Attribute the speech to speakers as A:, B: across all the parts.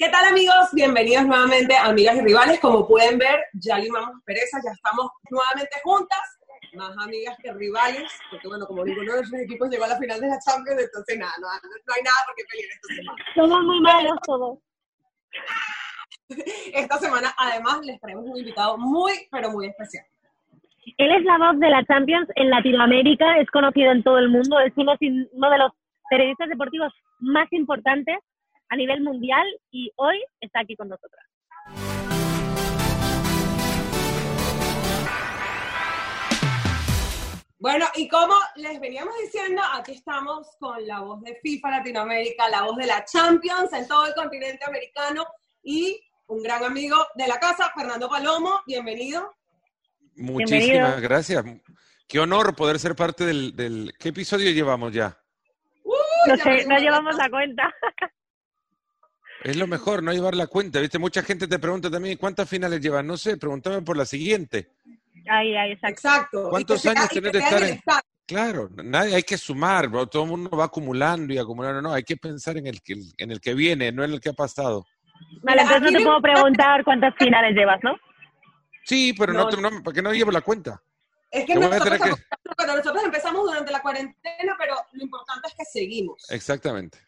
A: ¿Qué tal amigos? Bienvenidos nuevamente a Amigas y Rivales. Como pueden ver, ya limamos pereza, ya estamos nuevamente juntas, más amigas que rivales, porque bueno, como digo, uno de nuestros equipos llegó a la final de la Champions, entonces nada, no, no hay nada por qué pelear esta semana.
B: Somos muy malos todos.
A: Esta semana además les traemos un invitado muy, pero muy especial.
B: Él es la voz de la Champions en Latinoamérica, es conocido en todo el mundo, es uno, uno de los periodistas deportivos más importantes a nivel mundial y hoy está aquí con nosotras.
A: Bueno, y como les veníamos diciendo, aquí estamos con la voz de FIFA Latinoamérica, la voz de la Champions en todo el continente americano y un gran amigo de la casa, Fernando Palomo, bienvenido.
C: Muchísimas gracias. Qué honor poder ser parte del, del... ¿Qué episodio llevamos ya?
B: no sé, no llevamos la cuenta.
C: Es lo mejor, no llevar la cuenta, ¿viste? Mucha gente te pregunta también, ¿cuántas finales llevas? No sé, pregúntame por la siguiente.
B: Ahí, ahí,
A: exacto.
C: ¿Cuántos años tenés de estar en...? Claro, nadie, hay que sumar, todo el mundo va acumulando y acumulando, no, hay que pensar en el, que, en el que viene, no en el que ha pasado.
B: Vale, entonces no te puedo preguntar cuántas finales llevas, ¿no?
C: Sí, pero no, no, ¿para qué no llevo la cuenta?
A: Es que nosotros, que... nosotros empezamos durante la cuarentena, pero lo importante es que seguimos.
C: Exactamente.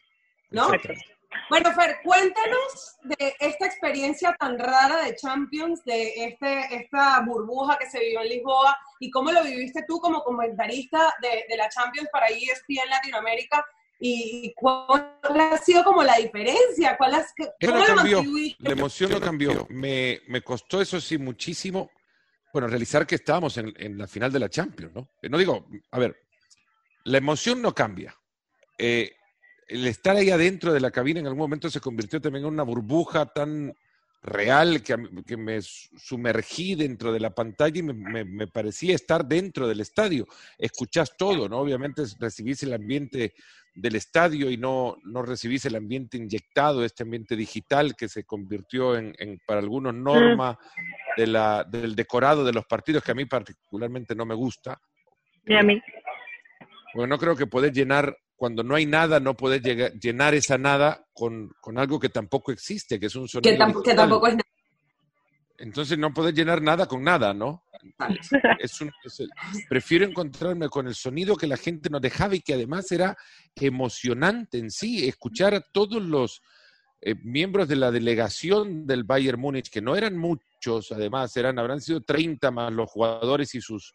A: ¿No? Bueno, Fer, cuéntanos de esta experiencia tan rara de Champions, de este, esta burbuja que se vivió en Lisboa y cómo lo viviste tú como comentarista de, la Champions para ESPN Latinoamérica y cuál ha sido como la diferencia, cuál has,
C: ¿cómo cambió, la emoción no cambió, me, me, costó eso sí muchísimo, bueno, realizar que estábamos en, en, la final de la Champions, ¿no? No digo, a ver, la emoción no cambia. Eh, el estar ahí adentro de la cabina en algún momento se convirtió también en una burbuja tan real que, que me sumergí dentro de la pantalla y me, parecía estar dentro del estadio. Escuchás todo, ¿no? Obviamente recibís el ambiente del estadio y no, no recibís el ambiente inyectado, este ambiente digital que se convirtió en, para algunos norma de la, del decorado de los partidos que a mí particularmente no me gusta.
B: Y a mí.
C: Bueno, no creo que podés llenar cuando no hay nada, no puedes llenar esa nada con, algo que tampoco existe, que es un sonido.
A: Que, tampoco es nada.
C: Entonces no puedes llenar nada con nada, ¿no? Es un, prefiero encontrarme con el sonido que la gente nos dejaba y que además era emocionante en sí, escuchar a todos los eh, miembros de la delegación del Bayern Múnich, que no eran muchos, además, eran, habrán sido 30 más los jugadores y sus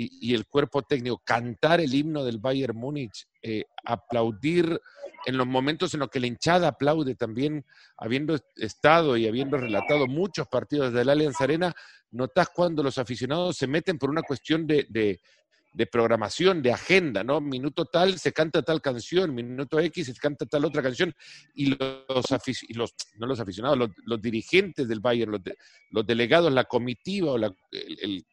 C: y, el cuerpo técnico, cantar el himno del Bayern Múnich, eh, aplaudir en los momentos en los que la hinchada aplaude también, habiendo estado y habiendo relatado muchos partidos de la Alianza Arena, notas cuando los aficionados se meten por una cuestión de, de, programación, de agenda, ¿no? Minuto tal se canta tal canción, minuto X se canta tal otra canción, y los, aficionados, no los aficionados, los, dirigentes del Bayern, los, los, delegados, la comitiva o la, el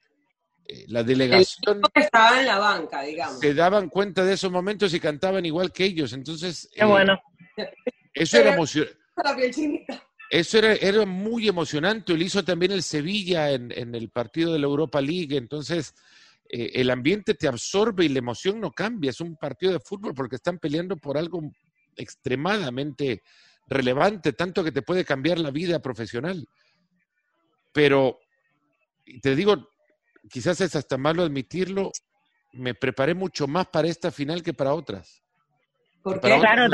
C: eh, la delegación
A: estaba en la banca, digamos.
C: Se daban cuenta de esos momentos y cantaban igual que ellos. Entonces,
B: Qué bueno.
C: Eso era emocionante. Eso era, era, muy emocionante. Lo hizo también el Sevilla en, en el partido de la Europa League. Entonces, eh, el ambiente te absorbe y la emoción no cambia. Es un partido de fútbol porque están peleando por algo extremadamente relevante, tanto que te puede cambiar la vida profesional. Pero, te digo, quizás es hasta malo admitirlo, me preparé mucho más para esta final que para otras.
B: Porque, claro,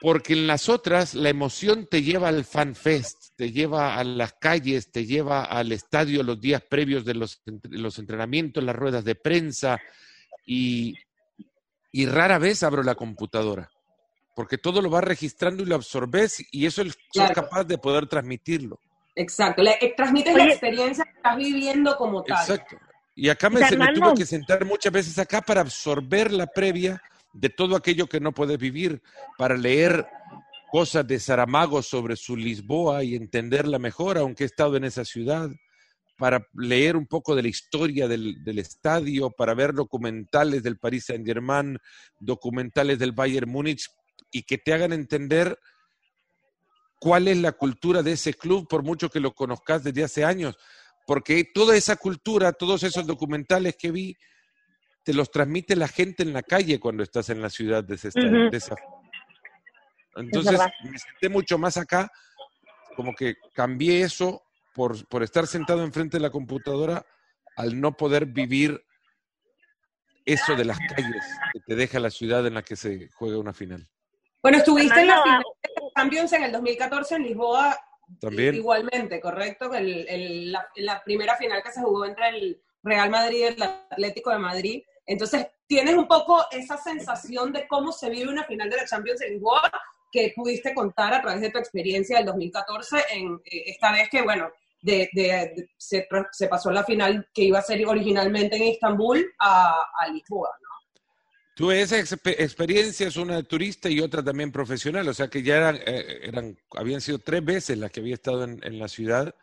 C: porque en las otras la emoción te lleva al fan fest, te lleva a las calles, te lleva al estadio los días previos de los, los entrenamientos, las ruedas de prensa y, y rara vez abro la computadora porque todo lo vas registrando y lo absorbes y eso es capaz de poder transmitirlo.
A: Exacto, le, eh, la experiencia que estás viviendo como tal. Exacto.
C: Y acá me, se me tuvo que sentar muchas veces acá para absorber la previa de todo aquello que no puedes vivir, para leer cosas de Saramago sobre su Lisboa y entenderla mejor, aunque he estado en esa ciudad, para leer un poco de la historia del, del estadio, para ver documentales del Paris Saint-Germain, documentales del Bayern Múnich, y que te hagan entender cuál es la cultura de ese club, por mucho que lo conozcas desde hace años, porque toda esa cultura, todos esos documentales que vi, te los transmite la gente en la calle cuando estás en la ciudad de, esa. Entonces me senté mucho más acá, como que cambié eso por, por estar sentado enfrente de la computadora al no poder vivir eso de las calles que te deja la ciudad en la que se juega una final.
A: Bueno, estuviste en la final de Champions en el 2014 en Lisboa
C: también.
A: Igualmente, correcto. El, la, primera final que se jugó entre el Real Madrid y el Atlético de Madrid. Entonces, tienes un poco esa sensación de cómo se vive una final de la Champions en Lisboa que pudiste contar a través de tu experiencia del 2014, en eh, esta vez que, bueno, de, se, se, pasó la final que iba a ser originalmente en Estambul a, a Lisboa, ¿no?
C: Tuve esa experiencia, es una de turista y otra también profesional, o sea que ya eran, eh, eran habían sido tres veces las que había estado en, la ciudad.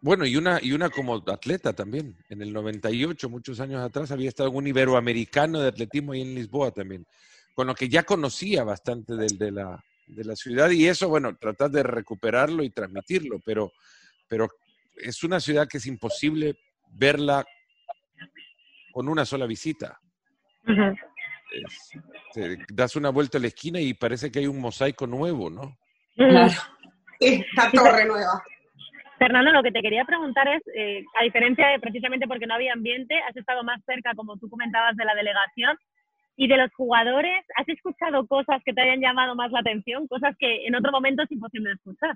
C: Bueno, y una, y una como atleta también. En el 98, muchos años atrás, había estado en un iberoamericano de atletismo ahí en Lisboa también, con lo que ya conocía bastante de, de, la, de la ciudad y eso, bueno, tratar de recuperarlo y transmitirlo, pero, pero es una ciudad que es imposible verla con una sola visita das una vuelta a la esquina y parece que hay un mosaico nuevo, ¿no?
A: Claro. Esta torre nueva.
B: Fernando, lo que te quería preguntar es, eh, a diferencia de precisamente porque no había ambiente, has estado más cerca, como tú comentabas, de la delegación y de los jugadores. ¿Has escuchado cosas que te hayan llamado más la atención? Cosas que en otro momento es imposible escuchar.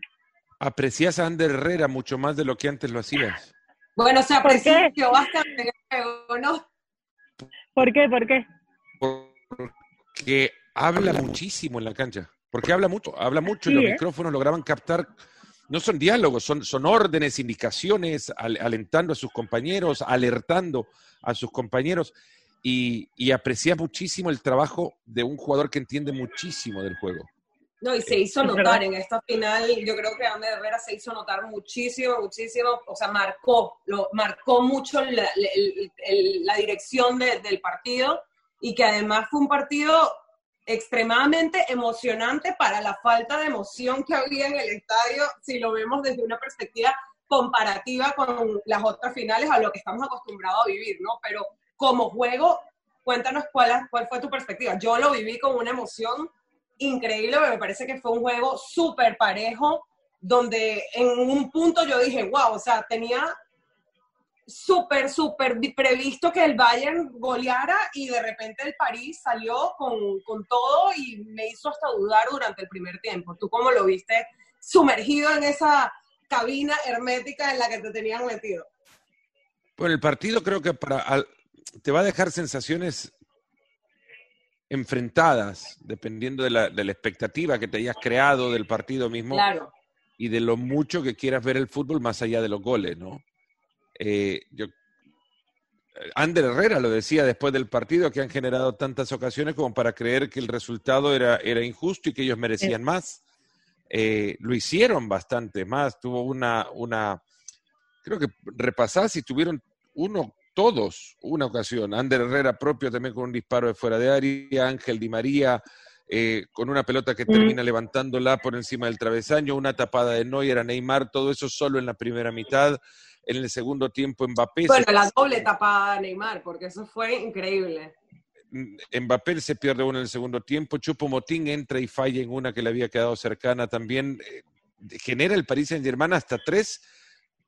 C: ¿Aprecias a Ander Herrera mucho más de lo que antes lo hacías?
A: Bueno, se apreció bastante, ¿no?
B: ¿Por qué? ¿Por qué?
C: Porque habla muchísimo en la cancha. Porque habla mucho, habla mucho y los ¿eh? micrófonos lograban captar. No son diálogos, son, son órdenes, indicaciones, alentando a sus compañeros, alertando a sus compañeros. Y, y aprecia muchísimo el trabajo de un jugador que entiende muchísimo del juego.
A: No, y se hizo notar en esta final, yo creo que Ander Herrera se hizo notar muchísimo, muchísimo, o sea, marcó, lo, marcó mucho la, la dirección del partido y que además fue un partido extremadamente emocionante para la falta de emoción que había en el estadio, si lo vemos desde una perspectiva comparativa con las otras finales a lo que estamos acostumbrados a vivir, ¿no? Pero como juego, cuéntanos cuál, cuál fue tu perspectiva. Yo lo viví con una emoción increíble, me parece que fue un juego súper parejo, donde en un punto yo dije, wow, o sea, tenía súper, súper previsto que el Bayern goleara y de repente el París salió con, con, todo y me hizo hasta dudar durante el primer tiempo. ¿Tú cómo lo viste sumergido en esa cabina hermética en la que te tenían metido?
C: Bueno, el partido creo que para, te va a dejar sensaciones enfrentadas, dependiendo de la, de la, expectativa que te hayas creado del partido mismo
A: claro.
C: y de lo mucho que quieras ver el fútbol más allá de los goles, ¿no? Eh, yo, Ander Herrera lo decía después del partido, que han generado tantas ocasiones como para creer que el resultado era, era injusto y que ellos merecían más. Eh, lo hicieron bastante más, tuvo una, una, creo que repasás y tuvieron uno todos una ocasión. Ander Herrera propio también con un disparo de fuera de área, Ángel Di María eh, con una pelota que termina levantándola por encima del travesaño, una tapada de Neuer a Neymar, todo eso solo en la primera mitad. En el segundo tiempo Mbappé...
A: Bueno, la doble tapada de Neymar, porque eso fue increíble.
C: Mm, Mbappé se pierde uno en el segundo tiempo, Chupo Motín entra y falla en una que le había quedado cercana también. Eh, genera el Paris Saint-Germain hasta tres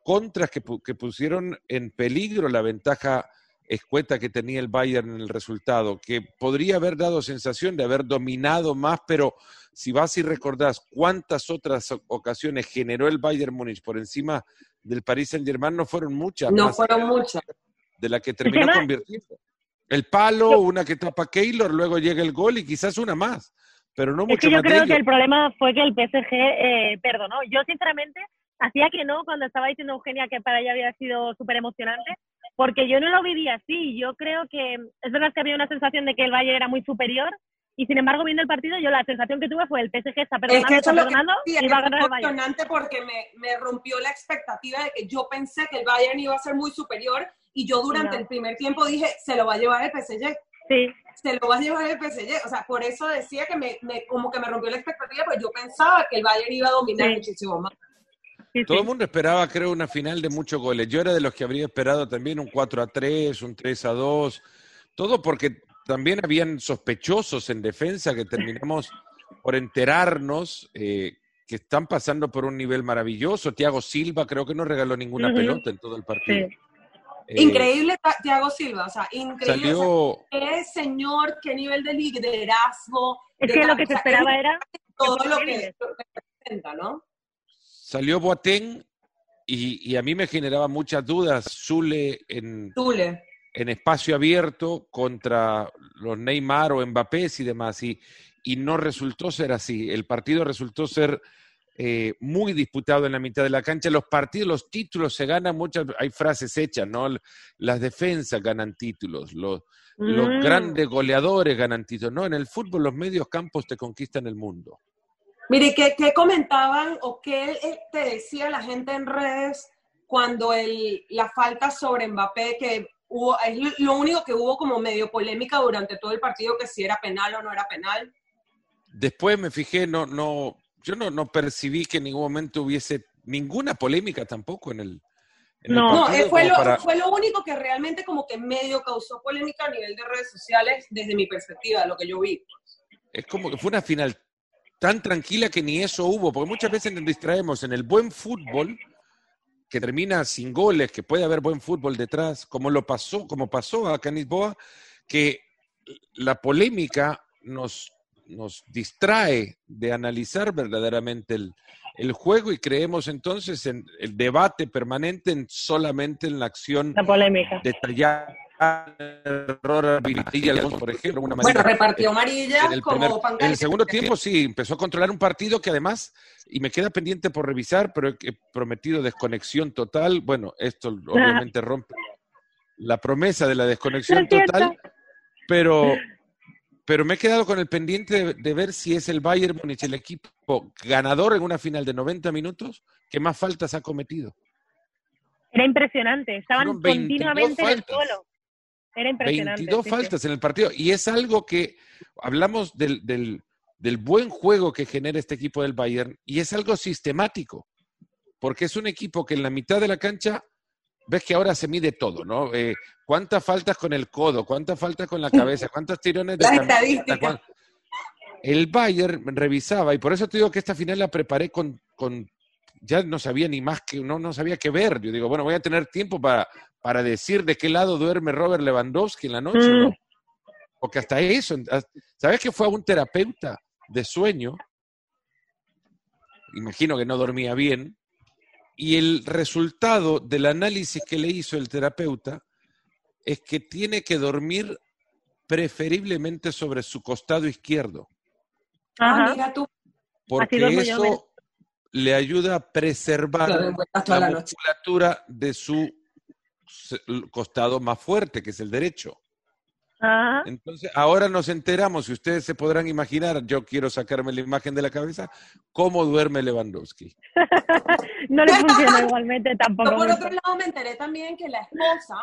C: contras que, que pusieron en peligro la ventaja escueta que tenía el Bayern en el resultado, que podría haber dado sensación de haber dominado más, pero si vas y recordás cuántas otras ocasiones generó el Bayern Múnich por encima del Paris Saint-Germain, no fueron muchas.
A: No fueron muchas.
C: De la que terminó convirtiendo. El palo, una que tapa Keylor, luego llega el gol y quizás una más, pero no mucho
B: es que
C: yo
B: creo que el problema fue que el PSG eh, perdonó. Yo, sinceramente, hacía que no cuando estaba diciendo Eugenia que para ella había sido súper emocionante, porque yo no lo viví así. Yo creo que es verdad que había una sensación de que el Valle era muy superior, y sin embargo, viendo el partido, yo la sensación que tuve fue el PSG está perdonando, es que está perdonando y va a ganar el Bayern.
A: porque me, me, rompió la expectativa de que yo pensé que el Bayern iba a ser muy superior y yo durante el primer tiempo dije, se lo va a llevar el PSG.
B: Sí.
A: Se lo va a llevar el PSG. O sea, por eso decía que me, me como que me rompió la expectativa, porque yo pensaba que el Bayern iba a dominar muchísimo más.
C: Todo el mundo esperaba, creo, una final de muchos goles. Yo era de los que habría esperado también un 4 a 3, un 3 a 2. Todo porque también habían sospechosos en defensa que terminamos por enterarnos eh, que están pasando por un nivel maravilloso. Tiago Silva creo que no regaló ninguna pelota en todo el partido.
B: Sí.
C: Eh,
A: Increíble Thiago Silva, o sea, increíble.
C: Salió,
A: Qué señor, qué nivel de liderazgo.
B: Es
A: de
B: que
A: la-
B: lo que
A: o
B: se esperaba
A: es
B: era
A: todo
B: que
A: lo que representa, ¿no?
C: Salió Boateng y, y a mí me generaba muchas dudas. Zule en espacio abierto contra los Neymar o Mbappé y demás. Y, y no resultó ser así. El partido resultó ser eh, muy disputado en la mitad de la cancha. Los partidos, los títulos se ganan muchas, hay frases hechas, ¿no? Las defensas ganan títulos, los, los
B: Mm.
C: grandes goleadores ganan títulos. No, en el fútbol los medios campos te conquistan el mundo.
A: Mire, ¿qué, qué comentaban o qué eh, te decía la gente en redes cuando el, la falta sobre Mbappé, que hubo, es lo- único que hubo como medio polémica durante todo el partido, que si era penal o no era penal?
C: Después me fijé, no, no, yo no, no percibí que en ningún momento hubiese ninguna polémica tampoco en el,
B: No.
A: No,
C: partido
A: eh, fue lo,
C: para-
A: fue lo único que realmente como que medio causó polémica a nivel de redes sociales desde mi perspectiva, lo que yo vi.
C: es como que fue una final tan tranquila que ni eso hubo, porque muchas veces nos distraemos en el buen fútbol que termina sin goles, que puede haber buen fútbol detrás, como lo pasó, como pasó a Canis Boa, que la polémica nos, nos distrae de analizar verdaderamente el, el juego y creemos entonces en el debate permanente en solamente en la acción
B: la polémica.
C: detallada, error por ejemplo, una
A: Bueno,
C: manera-
A: repartió amarillas
C: en el,
A: como
C: primer-
A: pancarta.
C: en el segundo tiempo sí, empezó a controlar un partido que además, y me queda pendiente por revisar, pero he prometido desconexión total. Bueno, esto obviamente rompe la promesa de la desconexión total, pero, pero me he quedado con el pendiente de, de ver si es el Bayern Múnich el equipo ganador en una final de 90 minutos que más faltas ha cometido.
B: Era impresionante, estaban
C: Fueron 22
B: continuamente en el suelo. Era impresionante.
C: 22
B: sí, sí.
C: faltas en el partido. Y es algo que hablamos del, del, del buen juego que genera este equipo del Bayern y es algo sistemático. Porque es un equipo que en la mitad de la cancha, ves que ahora se mide todo, ¿no? Eh, ¿Cuántas faltas con el codo? ¿Cuántas faltas con la cabeza? ¿Cuántos tirones de. ¿Cuán- El Bayern revisaba, y por eso te digo que esta final la preparé con, con ya no sabía ni más que, no, no sabía qué ver. Yo digo, bueno, voy a tener tiempo para, para decir de qué lado duerme Robert Lewandowski en la noche, ¿no?
B: Mm.
C: Porque hasta eso, ¿sabes que fue a un terapeuta de sueño? Imagino que no dormía bien. Y el resultado del análisis que le hizo el terapeuta es que tiene que dormir preferiblemente sobre su costado izquierdo,
A: Ah,
B: Ajá.
A: mira tú.
C: porque eso le ayuda a preservar la musculatura de su costado más fuerte, que es el derecho.
B: Ajá.
C: Entonces, ahora nos enteramos, y ustedes se podrán imaginar, yo quiero sacarme la imagen de la cabeza, cómo duerme Lewandowski.
B: No le funciona igualmente tampoco.
A: Yo por otro lado me enteré también que la esposa,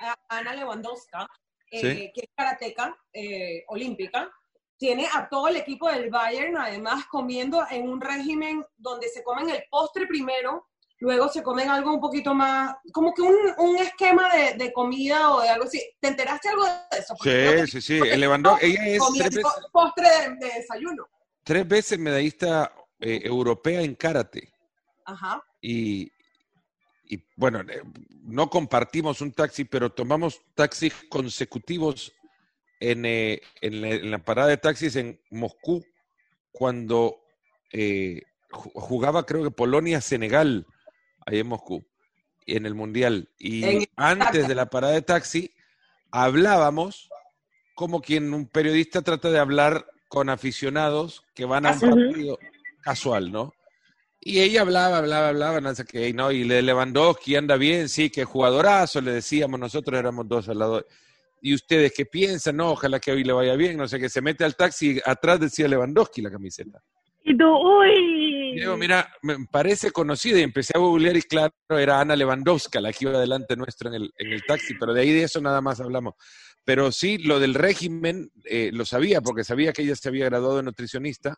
A: a- Ana Lewandowska, eh,
C: Sí.
A: que es karateca eh, olímpica, tiene a todo el equipo del Bayern además comiendo en un régimen donde se comen el postre primero, luego se comen algo un poquito más, como que un, un esquema de, de comida o de algo así. ¿Te enteraste algo de eso? Porque creo que
C: Sí, sí, sí. El Lewandowski, ella es tres veces,
A: postre de, de desayuno.
C: tres veces medallista eh, europea en karate.
A: Ajá.
C: Y, y, bueno, eh, no compartimos un taxi, pero tomamos taxis consecutivos en, eh, en, la, en la parada de taxis en Moscú cuando eh, ju- jugaba, creo que Polonia-Senegal, ahí en Moscú, en el Mundial. Y antes de la parada de taxi, hablábamos como quien un periodista trata de hablar con aficionados que van a un partido casual, ¿no? Y ella hablaba, hablaba, hablaba, no sé qué, y no, y le Lewandowski anda bien, sí, que jugadorazo, le decíamos, nosotros éramos dos al lado. ¿Y ustedes qué piensan? No, ojalá que hoy le vaya bien, no sé qué, se mete al taxi, y atrás decía Lewandowski la camiseta.
B: Y tú, uy.
C: Y digo, mira, me parece conocida y empecé a googlear y claro, era Ana Lewandowska la que iba delante nuestro en el, en el taxi, pero de ahí de eso nada más hablamos. Pero sí, lo del régimen eh, lo sabía porque sabía que ella se había graduado de nutricionista,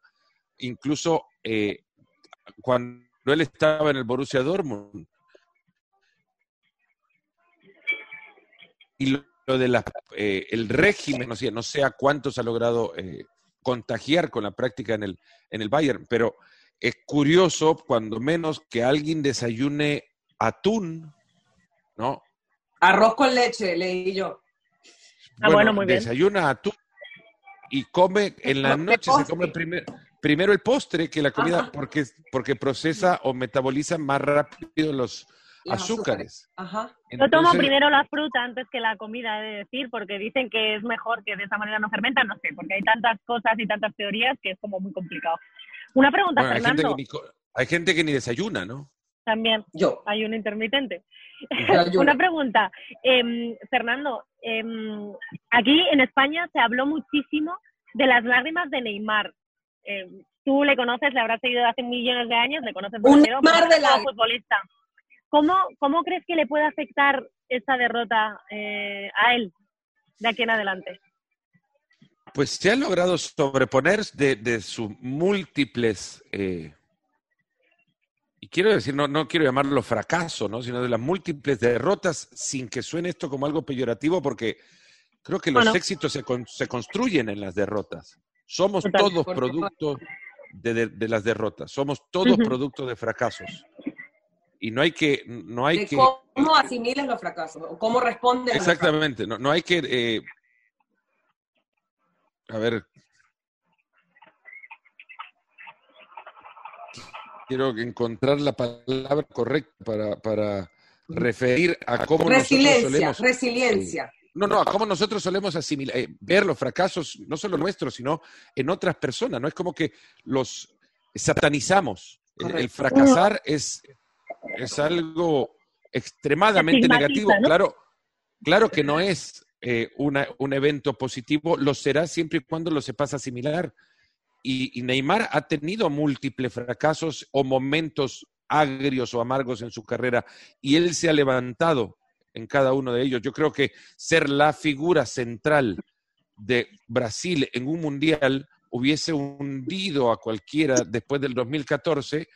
C: incluso eh, cuando él estaba en el Borussia Dortmund. Y lo de la, eh, el régimen, no sé, no sé a cuántos ha logrado eh, contagiar con la práctica en el, en el Bayern, pero es curioso, cuando menos, que alguien desayune atún, ¿no?
A: Arroz con leche, leí yo.
B: Ah, bueno, muy bien.
C: Desayuna atún y come, en la noche se come primer- primero el postre que la comida,
A: Ajá.
C: porque, porque procesa o metaboliza más rápido los Azúcares.
A: Ajá.
B: Yo tomo
C: Entonces,
B: primero la fruta antes que la comida, he de decir, porque dicen que es mejor que de esa manera no fermenta, no sé, porque hay tantas cosas y tantas teorías que es como muy complicado. Una pregunta,
C: bueno, hay, gente
B: Fernando,
C: que ni, hay gente que ni desayuna, ¿no?
B: también.
A: Yo.
B: Hay un intermitente. Una pregunta, em, Fernando, em, aquí en España se habló muchísimo de las lágrimas de Neymar. Em, tú le conoces, le habrás seguido hace millones de años, le conoces
A: Un
B: porque
A: de lágrimas.
B: futbolista. ¿Cómo, ¿Cómo crees que le puede afectar esta derrota eh, a él de aquí en adelante?
C: Pues se ha logrado sobreponer de, de sus múltiples, eh, y quiero decir, no, no quiero llamarlo fracaso, ¿no? sino de las múltiples derrotas, sin que suene esto como algo peyorativo, porque creo que los
B: Bueno.
C: éxitos se, con- se construyen en las derrotas. Somos
B: Total.
C: todos producto de, de- de las derrotas, somos todos
B: Ujú.
C: producto de fracasos. Y no hay que, no hay
A: De
C: que,
A: cómo asimiles los fracasos, o cómo respondes. a los fracasos.
C: Exactamente, no, no hay que... eh, a ver. Quiero encontrar la palabra correcta para, para referir a cómo
A: Resiliencia,
C: solemos...
A: resiliencia.
C: No, no, a cómo nosotros solemos asimilar, eh, ver los fracasos, no solo nuestros, sino en otras personas. No es como que los satanizamos. El, fracasar es, es algo extremadamente negativo.
B: ¿no?
C: Claro, claro que no es eh, una- un evento positivo, lo será siempre y cuando lo sepas asimilar. Y, y Neymar ha tenido múltiples fracasos o momentos agrios o amargos en su carrera y él se ha levantado en cada uno de ellos. Yo creo que ser la figura central de Brasil en un mundial hubiese hundido a cualquiera después del 2014.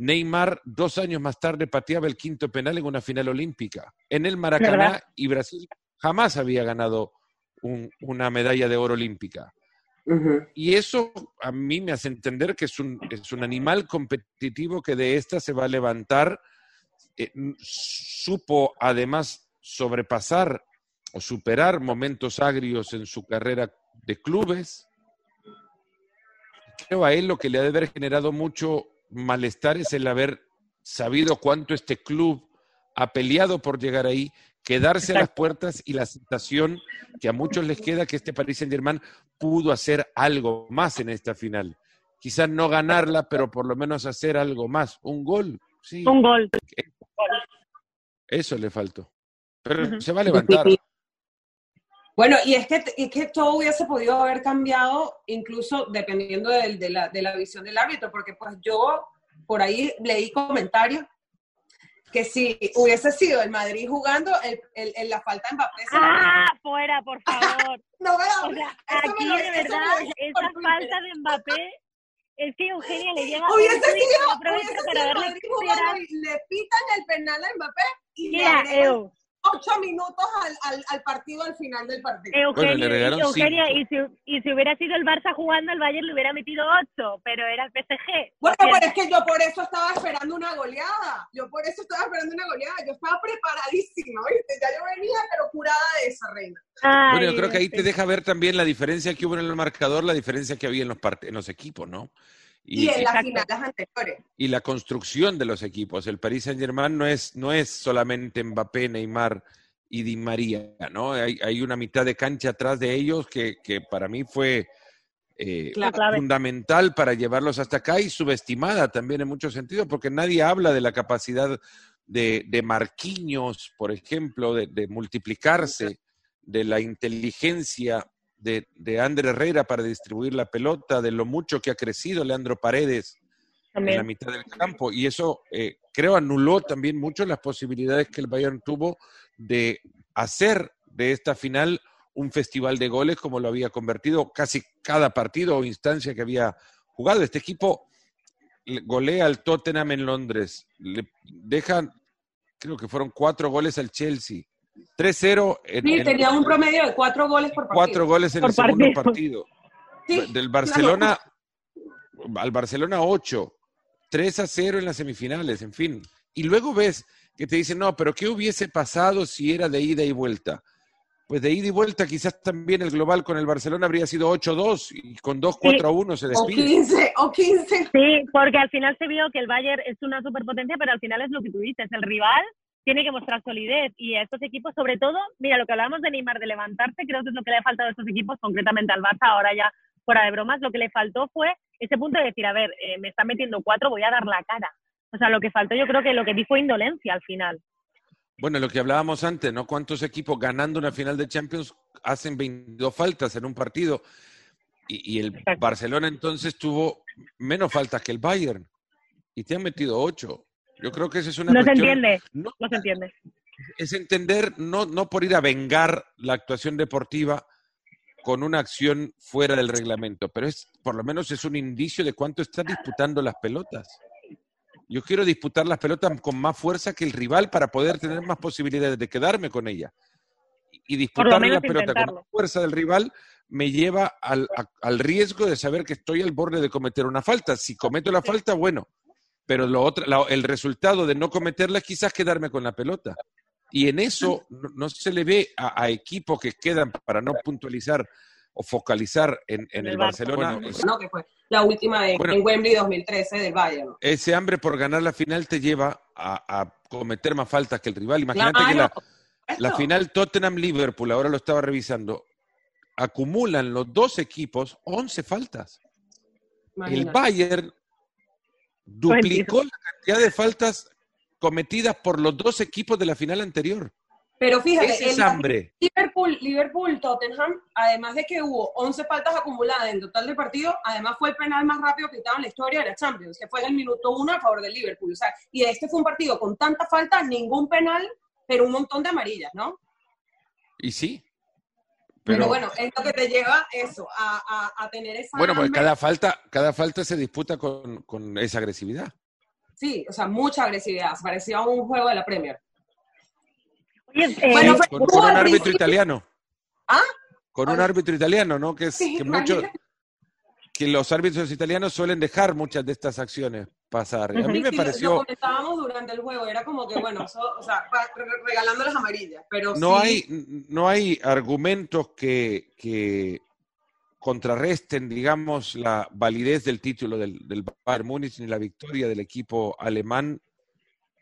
C: Neymar dos años más tarde pateaba el quinto penal en una final olímpica en el Maracaná
B: ¿Verdad?
C: y Brasil jamás había ganado un- una medalla de oro olímpica. Y eso a mí me hace entender que es un, es un animal competitivo que de esta se va a levantar. Eh, supo además sobrepasar o superar momentos agrios en su carrera de clubes. Creo a él lo que le ha de haber generado mucho malestar es el haber sabido cuánto este club ha peleado por llegar ahí, quedarse a las puertas y la sensación que a muchos les queda que este Paris Saint Germain pudo hacer algo más en esta final. Quizás no ganarla, pero por lo menos hacer algo más. Un gol, sí,
B: Un gol.
C: eso le faltó. Pero se va a levantar.
A: Bueno, y es que, es que todo hubiese podido haber cambiado incluso dependiendo del- de, la, de la visión del árbitro, porque pues yo por ahí leí comentarios que si hubiese sido el Madrid jugando, el, el- el- la falta de Mbappé la-
B: ¡Ah! Fuera, por favor.
A: No, vea,
B: O sea, aquí
A: lo-
B: de verdad, esa falta de Mbappé es que Eugenia le llega
A: Hubiese sido, hubiese
B: para
A: sido el Madrid jugando y le pitan el penal a Mbappé y
B: Mira, Eu,
A: ocho minutos al, al, al partido al final del partido.
B: Eugenia,
C: le regalaron
B: Eugenia y, si, y si hubiera sido el Barça jugando, el Bayern le hubiera metido ocho, pero era el PSG.
A: Bueno, pero es que yo por eso estaba esperando una goleada. Yo por eso estaba esperando una goleada. Yo estaba preparadísima, ¿viste? Ya yo venía, pero curada de esa reina.
B: Ay,
C: Bueno, yo creo que ahí
B: este.
C: te deja ver también la diferencia que hubo en el marcador, la diferencia que había en los, part- en los equipos, ¿no?
A: Y, en las finales anteriores.
C: y la construcción de los equipos. El Paris Saint Germain no es, no es solamente Mbappé, Neymar y Di María, ¿no? Hay, hay una mitad de cancha atrás de ellos que, que para mí fue eh, fundamental para llevarlos hasta acá y subestimada también en muchos sentidos, porque nadie habla de la capacidad de, de Marquinhos, por ejemplo, de, de multiplicarse, de la inteligencia de, de Ander Herrera para distribuir la pelota, de lo mucho que ha crecido Leandro Paredes en la mitad del campo. Y eso, eh, creo, anuló también mucho las posibilidades que el Bayern tuvo de hacer de esta final un festival de goles como lo había convertido casi cada partido o instancia que había jugado. Este equipo le- golea al Tottenham en Londres, le dejan, creo que fueron cuatro goles al Chelsea, 3-0 en,
A: Sí,
C: en-
A: tenía un promedio de cuatro goles por partido.
C: cuatro goles en el
B: Por
C: segundo
B: partido.
C: partido. del Barcelona al Barcelona 8, 3 a 0 en las semifinales, en fin. Y luego ves que te dicen, no, pero ¿qué hubiese pasado si era de ida y vuelta? Pues de ida y vuelta quizás también el global con el Barcelona habría sido 8-2 y con 2-4-1 se despide.
A: O 15, o 15.
B: Sí, porque al final se vio que el Bayern es una superpotencia, pero al final es lo que tú dices, el rival tiene que mostrar solidez y a estos equipos, sobre todo, mira, lo que hablábamos de Neymar, de levantarse, creo que es lo que le ha faltado a estos equipos, concretamente al Barça, ahora ya fuera de bromas, lo que le faltó fue ese punto de decir, a ver, eh, me están metiendo cuatro, voy a dar la cara. O sea, lo que faltó yo creo que lo que vi fue indolencia al final.
C: Bueno, lo que hablábamos antes, ¿no? ¿Cuántos equipos ganando una final de Champions hacen 22 faltas en un partido? Y, y el Barcelona entonces tuvo menos faltas que el Bayern. Y te han metido ocho. Yo creo que esa es una
B: no
C: cuestión...
B: Se entiende, no, no se entiende.
C: Es entender, no, no por ir a vengar la actuación deportiva, con una acción fuera del reglamento, pero es por lo menos es un indicio de cuánto están disputando las pelotas. Yo quiero disputar las pelotas con más fuerza que el rival para poder tener más posibilidades de quedarme con ella. Y disputar la pelota con más fuerza del rival me lleva al, a, al, riesgo de saber que estoy al borde de cometer una falta. Si cometo la falta, bueno, pero lo otro, la, el resultado de no cometerla es quizás quedarme con la pelota. Y en eso no, no se le ve a, a, equipos que quedan para no puntualizar o focalizar en, en el, el, Barcelona.
A: Bueno, no, que fue la última de, bueno, en Wembley 2013 del Bayern.
C: Ese hambre por ganar la final te lleva a, a cometer más faltas que el rival. Imagínate claro. que la, la final Tottenham-Liverpool, ahora lo estaba revisando, acumulan los dos equipos 11 faltas. Imagínate. El Bayern duplicó la cantidad de faltas cometidas por los dos equipos de la final anterior.
A: Pero fíjate,
C: Ese es el hambre.
A: Liverpool, Liverpool, Tottenham, además de que hubo 11 faltas acumuladas en total de partido, además fue el penal más rápido pitado en la historia de la Champions, que fue en el minuto uno a favor del Liverpool. O sea, y este fue un partido con tantas faltas, ningún penal, pero un montón de amarillas, ¿no?
C: Y sí.
A: Pero, pero bueno, es lo que te lleva eso, a, a, a tener esa.
C: Bueno, pues cada falta, cada falta se disputa con, con esa agresividad.
A: Sí, o sea, mucha agresividad. Parecía un juego de la Premier.
B: Oye, eh,
C: bueno, con, con, un árbitro italiano.
A: ¿Ah?
C: Con un árbitro italiano, ¿no? Que es sí, que muchos que los árbitros italianos suelen dejar muchas de estas acciones pasar. A mí me
A: sí,
C: pareció.
A: Lo comentábamos durante el juego, era como que, bueno, so, o sea, regalando las amarillas, pero
C: no
A: sí...
C: hay No hay argumentos que, que contrarresten, digamos, la validez del título del, del Bayern Múnich ni la victoria del equipo alemán.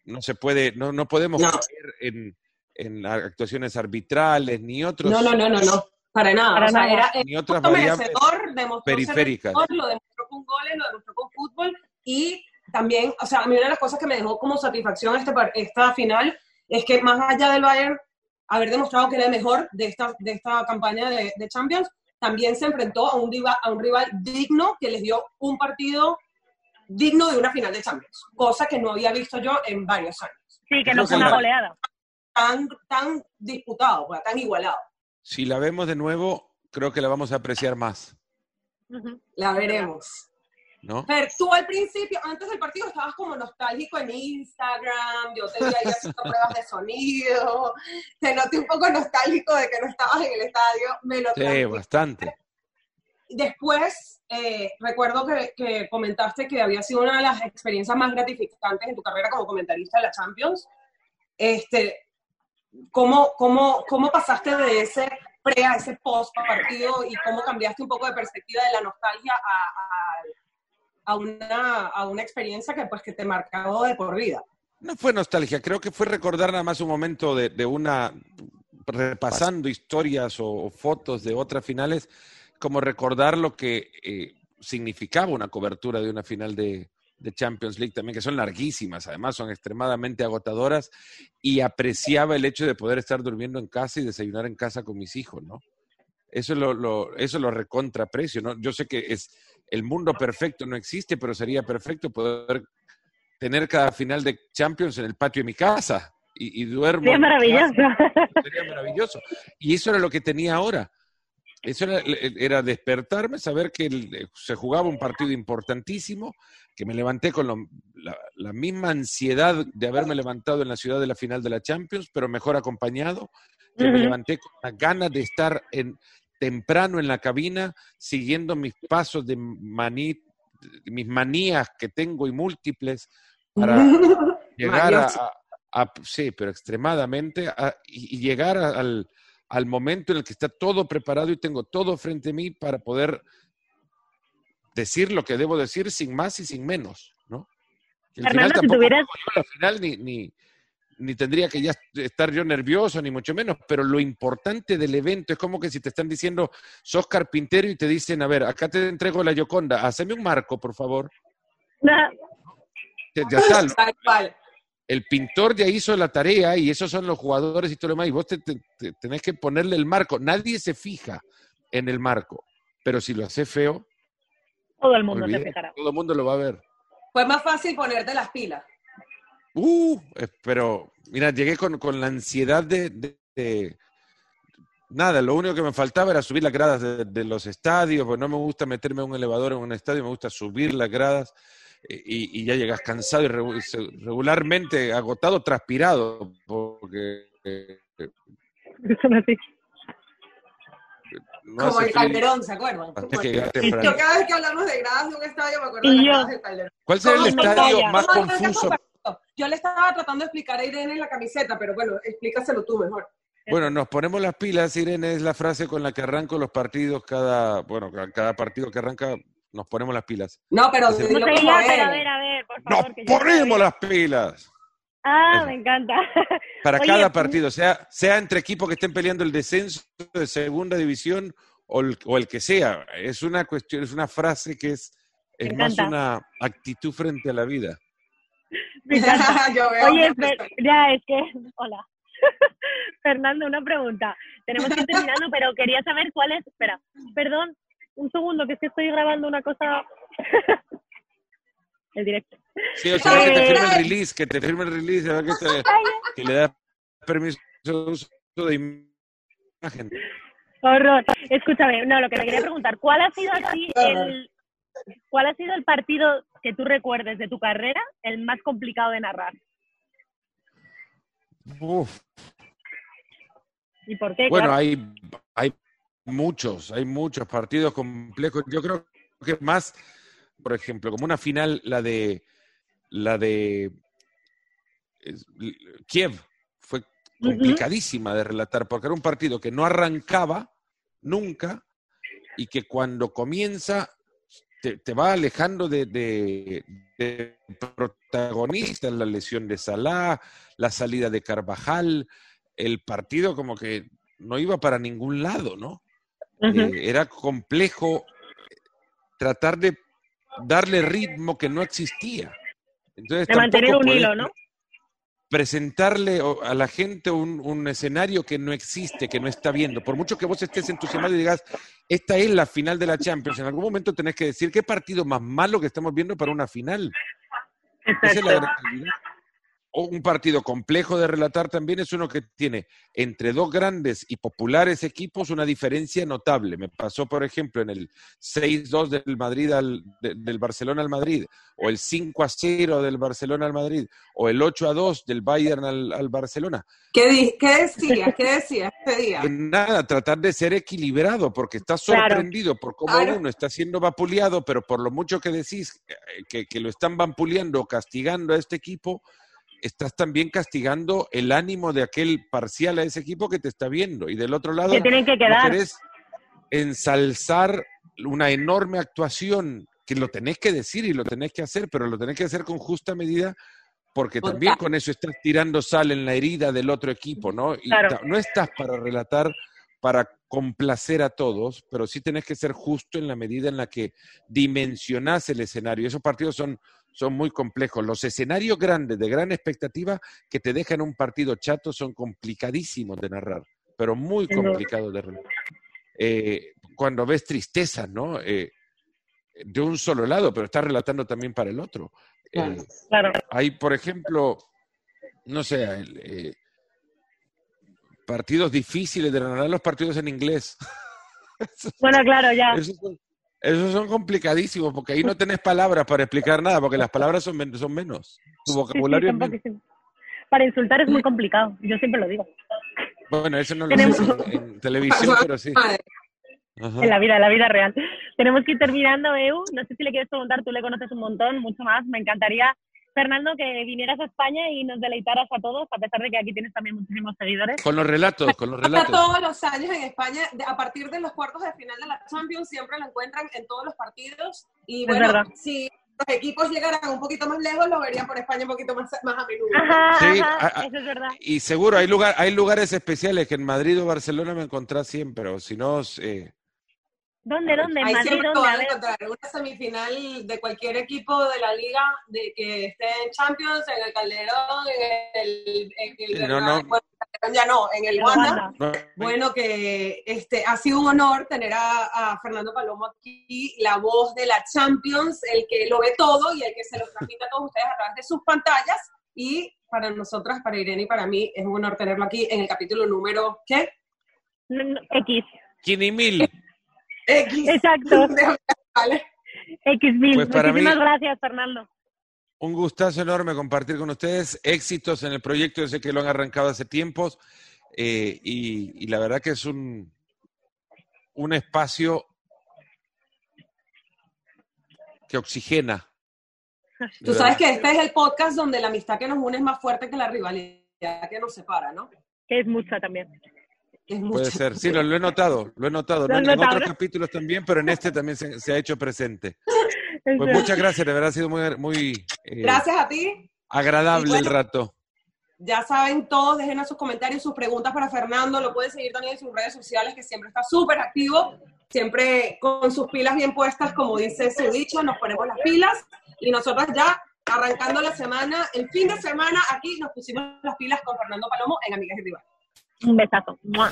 C: No se puede, no, no podemos
A: no.
C: caer en, en actuaciones arbitrales ni otros.
A: No, no, no, no, no. Para nada.
B: Para
A: o sea,
B: nada.
A: era
C: ni otras variables
A: demostró
C: periféricas.
A: Ser lo demostró con goles, lo demostró con fútbol y también, o sea, a mí una de las cosas que me dejó como satisfacción este, esta final es que más allá del Bayern haber demostrado que era el mejor de esta, de esta campaña de, de Champions, también se enfrentó a un, rival, a un rival digno que les dio un partido digno de una final de Champions, cosa que no había visto yo en varios años.
B: Sí, que no fue una goleada.
A: Tan, tan disputado, tan igualado.
C: Si la vemos de nuevo, creo que la vamos a apreciar más.
A: Uh -huh. La veremos.
C: ¿No?
A: Pero tú al principio, antes del partido, estabas como nostálgico en Instagram, yo te vi ahí haciendo pruebas de sonido, te noté un poco nostálgico de que no estabas en el estadio. Me lo
C: sí, bastante.
A: Después, eh, recuerdo que, que, comentaste que había sido una de las experiencias más gratificantes en tu carrera como comentarista de la Champions. Este, ¿cómo, cómo, ¿Cómo pasaste de ese pre a ese post partido y cómo cambiaste un poco de perspectiva de la nostalgia a, a a una, a una experiencia que, pues, que te marcó de por vida.
C: No fue nostalgia, creo que fue recordar nada más un momento de, de una, repasando historias o, o, fotos de otras finales, como recordar lo que eh, significaba una cobertura de una final de, de, Champions League también, que son larguísimas, además son extremadamente agotadoras, y apreciaba el hecho de poder estar durmiendo en casa y desayunar en casa con mis hijos, ¿no? Eso lo, lo, eso lo recontraprecio, ¿no? Yo sé que es el mundo perfecto no existe, pero sería perfecto poder tener cada final de Champions en el patio de mi casa y, y duermo.
B: Sería maravilloso.
C: Sería maravilloso. Y eso era lo que tenía ahora. Eso era, era despertarme, saber que el, se jugaba un partido importantísimo, que me levanté con lo, la, la, misma ansiedad de haberme levantado en la ciudad de la final de la Champions, pero mejor acompañado, que uh -huh. me levanté con las ganas de estar en, temprano en la cabina, siguiendo mis pasos de maní, mis manías que tengo y múltiples para llegar a, sí, pero extremadamente, y, llegar al, al momento en el que está todo preparado y tengo todo frente a mí para poder decir lo que debo decir sin más y sin menos, ¿no? al final tampoco al final ni, ni, ni, tendría que ya estar yo nervioso, ni mucho menos, pero lo importante del evento es como que si te están diciendo, sos carpintero y te dicen, a ver, acá te entrego la Yoconda, haceme un marco, por favor. Ya está. El pintor ya hizo la tarea y esos son los jugadores y todo lo demás, y vos te, tenés que ponerle el marco. Nadie se fija en el marco, pero si lo hace feo,
B: todo el mundo se fijará.
C: Todo el mundo lo va a ver.
A: Fue más fácil ponerte las pilas.
C: Uh, eh, pero mira, llegué con, la ansiedad de, Nada, lo único que me faltaba era subir las gradas de, los estadios, porque no me gusta meterme en un elevador en un estadio, me gusta subir las gradas eh, y, ya llegas cansado y regularmente agotado, transpirado, porque... Eh,
A: como el Calderón, ¿se acuerdan? yo cada vez que hablamos de gradas de un estadio me acuerdo de las gradas del Calderón.
C: ¿Cuál sería el estadio más confuso?
A: Yo le estaba tratando de explicar a Irene en la camiseta, pero bueno, explícaselo tú mejor.
C: Bueno, nos ponemos las pilas, Irene, es la frase con la que arranco los partidos cada, bueno, cada partido que arranca nos ponemos las pilas.
A: No, pero,
B: no pero a ver, a ver, por
C: favor. ¡Nos ponemos las pilas!
B: Ah, me encanta.
C: Para cada partido, sea, sea entre equipos que estén peleando el descenso de segunda división o el, que sea. Es una cuestión, es una frase que es, es más una actitud frente a la vida.
B: Me encanta. Oye, ya es que, hola. Fernando, una pregunta. Tenemos que ir terminando, pero quería saber cuál es. Espera, perdón, un segundo, que es que estoy grabando una cosa. el directo.
C: Sí, o sea, que te firme el eh, release, que te firme el release, que, te, que le da permiso de uso de imagen.
B: Horror. Escúchame, no, lo que te quería preguntar, ¿cuál ha sido así el, cuál ha sido el partido que tú recuerdes de tu carrera el más complicado de narrar?
C: Uf.
B: ¿Y por qué?
C: Bueno, hay, hay muchos, hay muchos partidos complejos. Yo creo que más, por ejemplo, como una final, la de la de Kiev fue complicadísima de relatar porque era un partido que no arrancaba nunca y que cuando comienza te, va alejando de, de, protagonistas, la lesión de Salah, la salida de Carvajal, el partido como que no iba para ningún lado, ¿no? Eh, era complejo tratar de darle ritmo que no existía.
B: Entonces, de mantener un hilo, ¿no?
C: Presentarle a la gente un, escenario que no existe, que no está viendo. Por mucho que vos estés entusiasmado y digas, esta es la final de la Champions, en algún momento tenés que decir, ¿qué partido más malo que estamos viendo para una final? Esa es la un partido complejo de relatar también es uno que tiene entre dos grandes y populares equipos una diferencia notable. Me pasó, por ejemplo, en el 6-2 del Madrid al, del Barcelona al Madrid, o el 5-0 del Barcelona al Madrid, o el 8-2 del Bayern al, Barcelona.
A: ¿Qué, ¿Qué decías? ¿Qué decías
C: Nada, tratar de ser equilibrado, porque estás sorprendido por cómo uno está siendo vapuleado, pero por lo mucho que decís eh, que, que lo están vapuleando o castigando a este equipo, estás también castigando el ánimo de aquel parcial a ese equipo que te está viendo. Y del otro lado,
B: tienen que quedar.
C: ensalzar una enorme actuación que lo tenés que decir y lo tenés que hacer, pero lo tenés que hacer con justa medida porque también con eso estás tirando sal en la herida del otro equipo, ¿no? Y no estás para relatar, para complacer a todos, pero sí tenés que ser justo en la medida en la que dimensionás el escenario. Esos partidos son son muy complejos. Los escenarios grandes, de gran expectativa, que te dejan un partido chato, son complicadísimos de narrar, pero muy complicados de narrar. Eh, cuando ves tristeza, ¿no? Eh, de un solo lado, pero estás relatando también para el otro.
B: Eh, claro.
C: Hay, por ejemplo, no sé, partidos difíciles de narrar los partidos en inglés.
B: bueno, claro, ya.
C: Esos son complicadísimos porque ahí no tenés palabras para explicar nada, porque las palabras son, son menos. Tu vocabulario es menos.
B: Para insultar es muy complicado, yo siempre lo digo.
C: Bueno, eso no lo sé en, televisión, pero sí.
B: En la vida, en la vida real. Tenemos que ir terminando, Eu. No sé si le quieres preguntar, tú le conoces un montón, mucho más. Me encantaría, Fernando, que vinieras a España y nos deleitaras a todos, a pesar de que aquí tienes también muchísimos seguidores.
C: Con los relatos, con los relatos.
A: todos los años en España, a partir de los cuartos de final de la Champions, siempre lo encuentran en todos los partidos. Y
B: Es
A: bueno,
B: verdad.
A: si los equipos llegaran un poquito más lejos, lo verían por España un poquito más, más a menudo.
B: Ajá,
C: Sí,
B: ajá,
C: a- a-
B: eso es verdad.
C: Y seguro, hay, lugar, hay lugares especiales que en Madrid o Barcelona me encontrás siempre, o si no, eh,
B: ¿Dónde, dónde? ¿En
A: Ahí
B: Madrid?
A: siempre lo
B: ¿Dónde? A
A: van a
B: ver.
A: encontrar una semifinal de cualquier equipo de la liga de que esté en Champions, en el Calderón, en el, en el
C: no, no.
A: bueno, ya no, en el Wanda.
B: Wanda.
C: no-
A: Bueno, que este ha sido un honor tener a, a Fernando Palomo aquí, la voz de la Champions, el que lo ve todo y el que se lo transmite a todos ustedes a través de sus pantallas. Y para nosotras, para Irene y para mí, es un honor tenerlo aquí en el capítulo número, ¿qué?
B: No, no, X.
C: Quinimil.
A: X.
B: Exacto.
A: Vale.
B: X mil.
C: Pues para
B: Muchísimas
C: mí-
B: gracias, Fernando.
C: Un gustazo enorme compartir con ustedes. Éxitos en el proyecto, yo sé que lo han arrancado hace tiempos. eh, y, y la verdad que es un, un espacio que oxigena.
A: Tú sabes que este es el podcast donde la amistad que nos une es más fuerte que la rivalidad que nos separa, ¿no?
B: Que es mucha también.
A: Es mucho.
C: Puede ser. Sí, lo, lo he notado, lo he notado. En otros capítulos también, pero en este también se, se ha hecho presente. Pues muchas gracias, de verdad ha sido muy, muy eh,
A: Gracias a ti.
C: agradable
A: bueno,
C: el rato.
A: Ya saben todos, dejen sus comentarios, sus preguntas para Fernando. Lo pueden seguir también en sus redes sociales, que siempre está súper activo. Siempre con sus pilas bien puestas, como dice su dicho, nos ponemos las pilas. Y nosotros ya arrancando la semana, el fin de semana, aquí nos pusimos las pilas con Fernando Palomo en Amigas y Rivales.
B: Un besazo. ¡Mua!